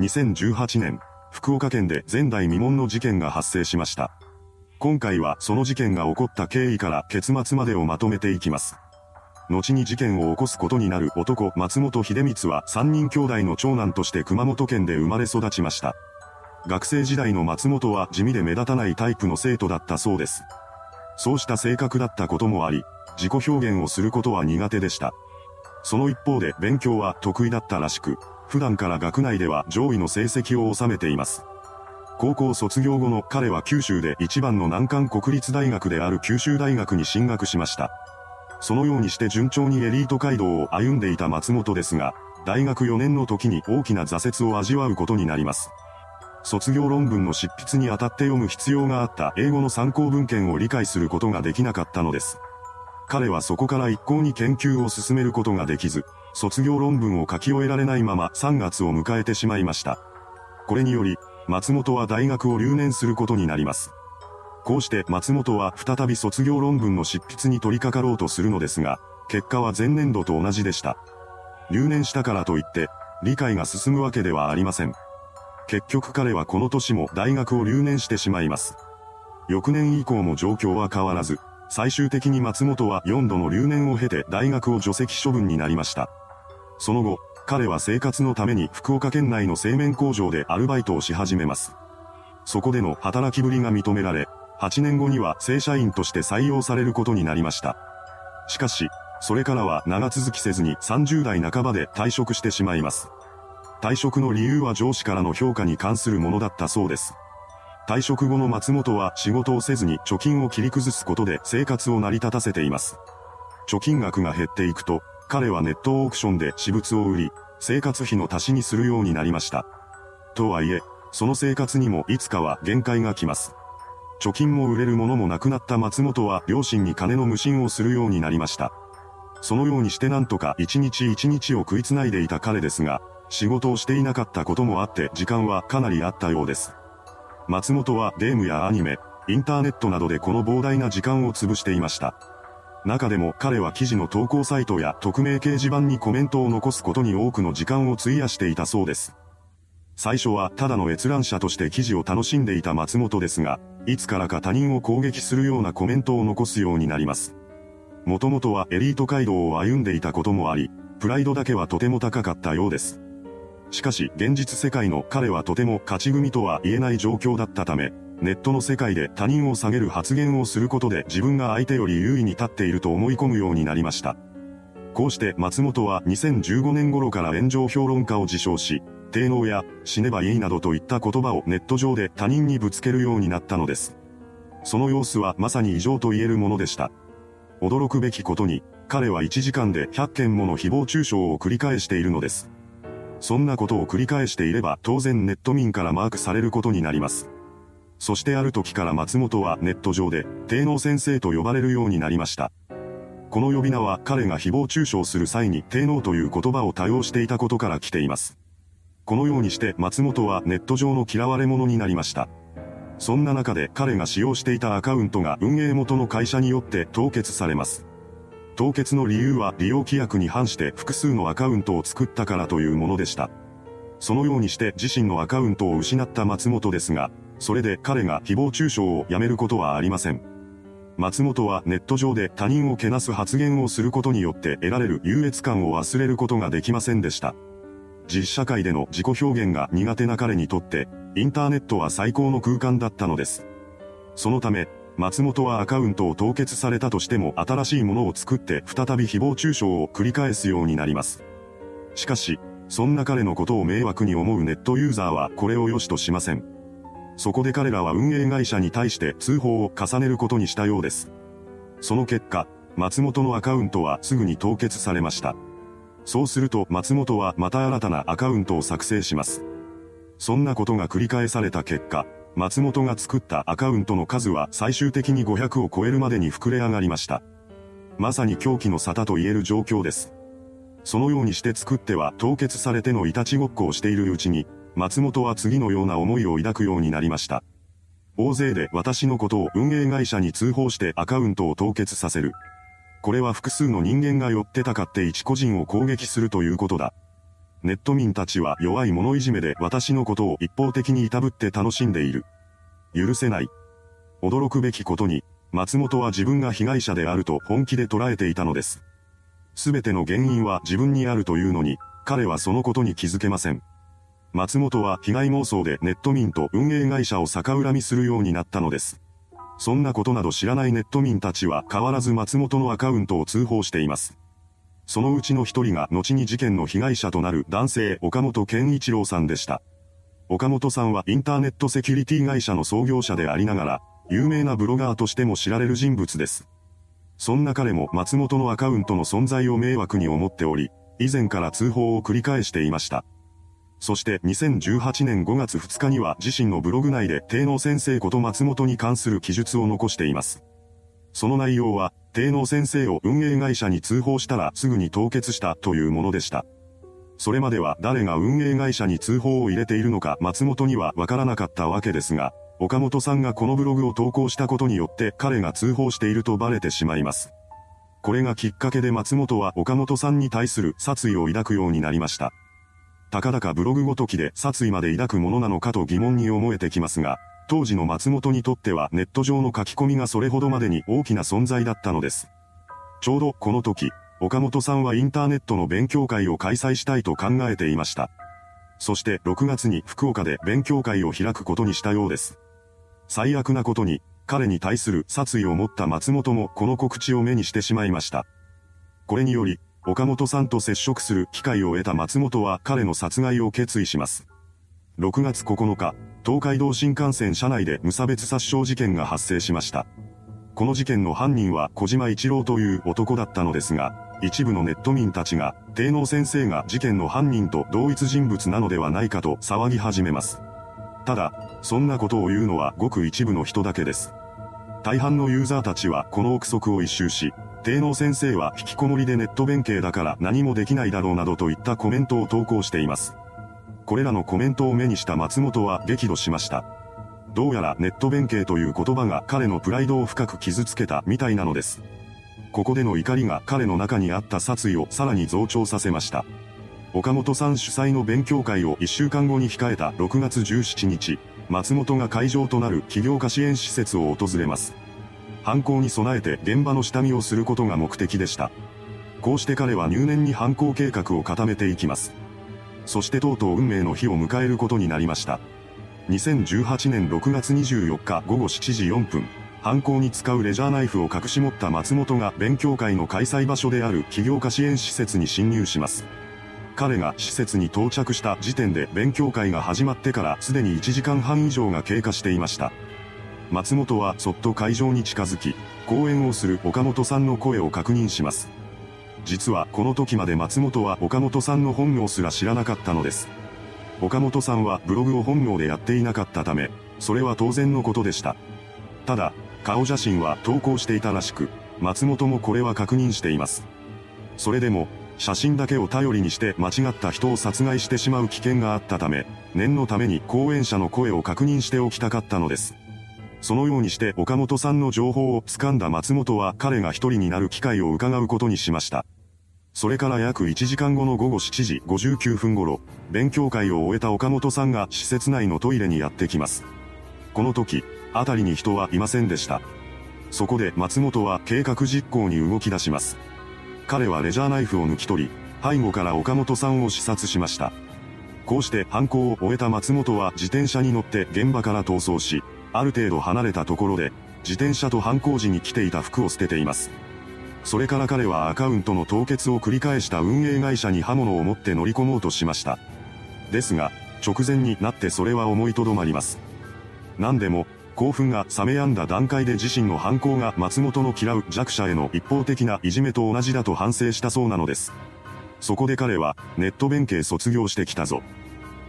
2018年、福岡県で前代未聞の事件が発生しました。今回はその事件が起こった経緯から結末までをまとめていきます。後に事件を起こすことになる男松本秀光は3人兄弟の長男として熊本県で生まれ育ちました。学生時代の松本は地味で目立たないタイプの生徒だったそうです。そうした性格だったこともあり、自己表現をすることは苦手でした。その一方で勉強は得意だったらしく、普段から学内では上位の成績を収めています。高校卒業後の彼は九州で一番の難関国立大学である九州大学に進学しました。そのようにして順調にエリート街道を歩んでいた松本ですが、大学4年の時に大きな挫折を味わうことになります。卒業論文の執筆にあたって読む必要があった英語の参考文献を理解することができなかったのです。彼はそこから一向に研究を進めることができず、卒業論文を書き終えられないまま3月を迎えてしまいました。これにより、松本は大学を留年することになります。こうして松本は再び卒業論文の執筆に取り掛かろうとするのですが、結果は前年度と同じでした。留年したからといって、理解が進むわけではありません。結局彼はこの年も大学を留年してしまいます。翌年以降も状況は変わらず、最終的に松本は4度の留年を経て大学を除籍処分になりました。その後、彼は生活のために福岡県内の製麺工場でアルバイトをし始めます。そこでの働きぶりが認められ、8年後には正社員として採用されることになりました。しかし、それからは長続きせずに30代半ばで退職してしまいます。退職の理由は上司からの評価に関するものだったそうです。退職後の松本は仕事をせずに貯金を切り崩すことで生活を成り立たせています。貯金額が減っていくと、彼はネットオークションで私物を売り、生活費の足しにするようになりました。とはいえ、その生活にもいつかは限界が来ます。貯金も売れるものもなくなった松本は両親に金の無心をするようになりました。そのようにしてなんとか一日一日を食いつないでいた彼ですが、仕事をしていなかったこともあって時間はかなりあったようです。松本はゲームやアニメ、インターネットなどでこの膨大な時間を潰していました。中でも彼は記事の投稿サイトや匿名掲示板にコメントを残すことに多くの時間を費やしていたそうです。最初はただの閲覧者として記事を楽しんでいた松本ですが、いつからか他人を攻撃するようなコメントを残すようになります。もともとはエリート街道を歩んでいたこともあり、プライドだけはとても高かったようです。しかし現実世界の彼はとても勝ち組とは言えない状況だったため、ネットの世界で他人を下げる発言をすることで自分が相手より優位に立っていると思い込むようになりました。こうして松本は2015年頃から炎上評論家を自称し、低能や死ねばいいなどといった言葉をネット上で他人にぶつけるようになったのです。その様子はまさに異常と言えるものでした。驚くべきことに、彼は1時間で100件もの誹謗中傷を繰り返しているのです。そんなことを繰り返していれば当然ネット民からマークされることになります。そしてある時から松本はネット上で、低能先生と呼ばれるようになりました。この呼び名は彼が誹謗中傷する際に低能という言葉を多用していたことから来ています。このようにして松本はネット上の嫌われ者になりました。そんな中で彼が使用していたアカウントが運営元の会社によって凍結されます。凍結の理由は利用規約に反して複数のアカウントを作ったからというものでした。そのようにして自身のアカウントを失った松本ですが、それで彼が誹謗中傷をやめることはありません。松本はネット上で他人をけなす発言をすることによって得られる優越感を忘れることができませんでした。実社会での自己表現が苦手な彼にとって、インターネットは最高の空間だったのです。そのため、松本はアカウントを凍結されたとしても新しいものを作って再び誹謗中傷を繰り返すようになります。しかし、そんな彼のことを迷惑に思うネットユーザーはこれを良しとしません。そこで彼らは運営会社に対して通報を重ねることにしたようです。その結果、松本のアカウントはすぐに凍結されました。そうすると松本はまた新たなアカウントを作成します。そんなことが繰り返された結果、松本が作ったアカウントの数は最終的に500を超えるまでに膨れ上がりました。まさに狂気の沙汰と言える状況です。そのようにして作っては凍結されてのいたちごっこをしているうちに、松本は次のような思いを抱くようになりました。大勢で私のことを運営会社に通報してアカウントを凍結させる。これは複数の人間が寄ってたかって一個人を攻撃するということだ。ネット民たちは弱い者いじめで私のことを一方的にいたぶって楽しんでいる。許せない。驚くべきことに、松本は自分が被害者であると本気で捉えていたのです。すべての原因は自分にあるというのに、彼はそのことに気づけません。松本は被害妄想でネット民と運営会社を逆恨みするようになったのです。そんなことなど知らないネット民たちは変わらず松本のアカウントを通報しています。そのうちの一人が後に事件の被害者となる男性岡本健一郎さんでした。岡本さんはインターネットセキュリティ会社の創業者でありながら、有名なブロガーとしても知られる人物です。そんな彼も松本のアカウントの存在を迷惑に思っており、以前から通報を繰り返していました。そして2018年5月2日には自身のブログ内で帝能先生こと松本に関する記述を残しています。その内容は、帝能先生を運営会社に通報したらすぐに凍結したというものでした。それまでは誰が運営会社に通報を入れているのか松本にはわからなかったわけですが、岡本さんがこのブログを投稿したことによって彼が通報しているとバレてしまいます。これがきっかけで松本は岡本さんに対する殺意を抱くようになりました。たかだかブログごときで殺意まで抱くものなのかと疑問に思えてきますが、当時の松本にとってはネット上の書き込みがそれほどまでに大きな存在だったのです。ちょうどこの時、岡本さんはインターネットの勉強会を開催したいと考えていました。そして6月に福岡で勉強会を開くことにしたようです。最悪なことに、彼に対する殺意を持った松本もこの告知を目にしてしまいました。これにより、岡本さんと接触する機会を得た松本は彼の殺害を決意します。6月9日、東海道新幹線車内で無差別殺傷事件が発生しました。この事件の犯人は小島一郎という男だったのですが、一部のネット民たちが、帝能先生が事件の犯人と同一人物なのではないかと騒ぎ始めます。ただ、そんなことを言うのはごく一部の人だけです。大半のユーザーたちはこの憶測を一周し、帝能先生は引きこもりでネット弁慶だから何もできないだろうなどといったコメントを投稿しています。これらのコメントを目にした松本は激怒しました。どうやらネット弁慶という言葉が彼のプライドを深く傷つけたみたいなのです。ここでの怒りが彼の中にあった殺意をさらに増長させました。岡本さん主催の勉強会を1週間後に控えた6月17日、松本が会場となる起業家支援施設を訪れます。犯行に備えて現場の下見をすることが目的でした。こうして彼は入念に犯行計画を固めていきます。そしてとうとう運命の日を迎えることになりました。2018年6月24日午後7時4分、犯行に使うレジャーナイフを隠し持った松本が勉強会の開催場所である起業家支援施設に侵入します。彼が施設に到着した時点で勉強会が始まってからすでに1時間半以上が経過していました。松本はそっと会場に近づき、講演をする岡本さんの声を確認します。実はこの時まで松本は岡本さんの本名すら知らなかったのです。岡本さんはブログを本名でやっていなかったため、それは当然のことでした。ただ、顔写真は投稿していたらしく、松本もこれは確認しています。それでも、写真だけを頼りにして間違った人を殺害してしまう危険があったため、念のために講演者の声を確認しておきたかったのです。そのようにして岡本さんの情報を掴んだ松本は彼が一人になる機会を伺うことにしました。それから約1時間後の午後7時59分頃、勉強会を終えた岡本さんが施設内のトイレにやってきます。この時、辺りに人はいませんでした。そこで松本は計画実行に動き出します。彼はレジャーナイフを抜き取り、背後から岡本さんを視察しました。こうして犯行を終えた松本は自転車に乗って現場から逃走し、ある程度離れたところで、自転車と犯行時に着ていた服を捨てています。それから彼はアカウントの凍結を繰り返した運営会社に刃物を持って乗り込もうとしました。ですが、直前になってそれは思いとどまります。何でも、興奮が冷めやんだ段階で自身の犯行が松本の嫌う弱者への一方的ないじめと同じだと反省したそうなのです。そこで彼は、ネット弁慶卒業してきたぞ。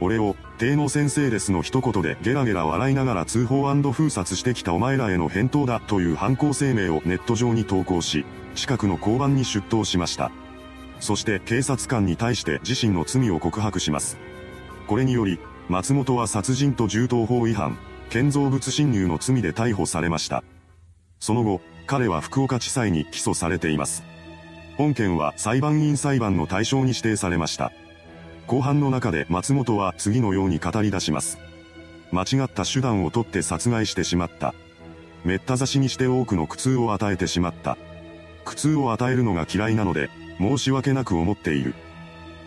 俺を、帝の先生ですの一言でゲラゲラ笑いながら通報封殺してきたお前らへの返答だという犯行声明をネット上に投稿し、近くの交番に出頭しました。そして警察官に対して自身の罪を告白します。これにより、松本は殺人と銃刀法違反、建造物侵入の罪で逮捕されました。その後、彼は福岡地裁に起訴されています。本件は裁判員裁判の対象に指定されました。後半の中で松本は次のように語り出します。間違った手段を取って殺害してしまった。めった刺しにして多くの苦痛を与えてしまった。苦痛を与えるのが嫌いなので、申し訳なく思っている。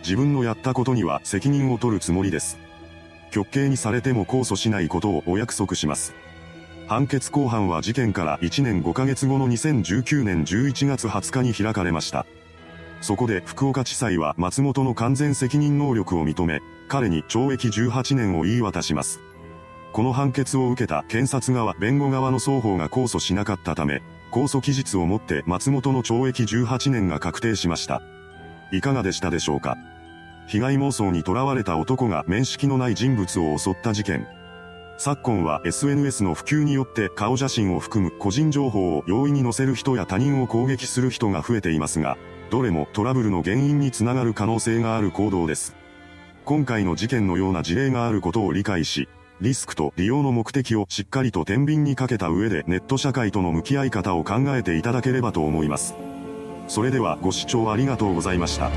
自分のやったことには責任を取るつもりです。極刑にされても控訴しないことをお約束します。判決公判は事件から1年5ヶ月後の2019年11月20日に開かれました。そこで福岡地裁は松本の完全責任能力を認め、彼に懲役18年を言い渡します。この判決を受けた検察側、弁護側の双方が控訴しなかったため、控訴期日をもって松本の懲役18年が確定しました。いかがでしたでしょうか？被害妄想に囚われた男が面識のない人物を襲った事件。昨今は SNS の普及によって顔写真を含む個人情報を容易に載せる人や他人を攻撃する人が増えていますが、どれもトラブルの原因につながる可能性がある行動です。今回の事件のような事例があることを理解し、リスクと利用の目的をしっかりと天秤にかけた上でネット社会との向き合い方を考えていただければと思います。それではご視聴ありがとうございました。